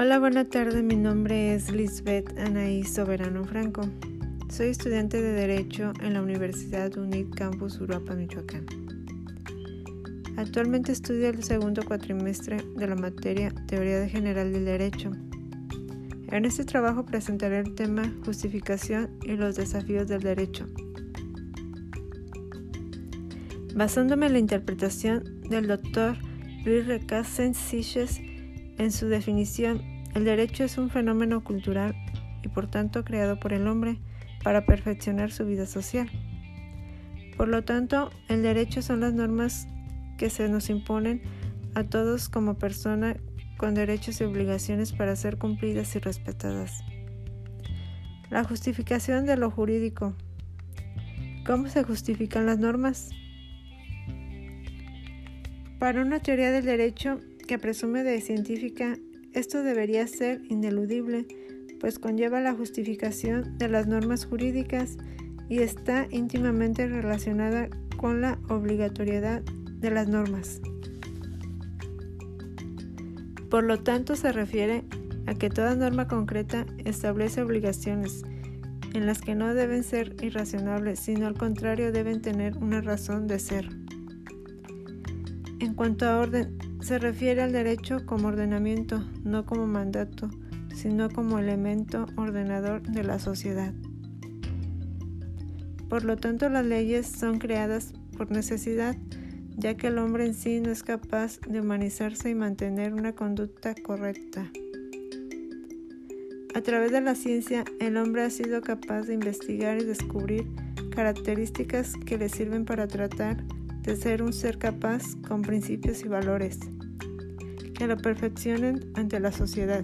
Hola, buena tarde. Mi nombre es Lisbeth Anaí Soberano Franco. Soy estudiante de Derecho en la Universidad UNIT Campus Uruapan, Michoacán. Actualmente estudio el segundo cuatrimestre de la materia Teoría General del Derecho. En este trabajo presentaré el tema Justificación y los desafíos del derecho. Basándome en la interpretación del doctor Luis Recasen Siches en su definición, el derecho es un fenómeno cultural y por tanto creado por el hombre para perfeccionar su vida social. Por lo tanto, el derecho son las normas que se nos imponen a todos como persona con derechos y obligaciones para ser cumplidas y respetadas. La justificación de lo jurídico. ¿Cómo se justifican las normas? Para una teoría del derecho, que presume de científica, esto debería ser ineludible, pues conlleva la justificación de las normas jurídicas y está íntimamente relacionada con la obligatoriedad de las normas. Por lo tanto, se refiere a que toda norma concreta establece obligaciones en las que no deben ser irracionables, sino al contrario deben tener una razón de ser. En cuanto a orden, se refiere al derecho como ordenamiento, no como mandato, sino como elemento ordenador de la sociedad. Por lo tanto, las leyes son creadas por necesidad, ya que el hombre en sí no es capaz de humanizarse y mantener una conducta correcta. A través de la ciencia, el hombre ha sido capaz de investigar y descubrir características que le sirven para tratar de ser un ser capaz con principios y valores que lo perfeccionen ante la sociedad.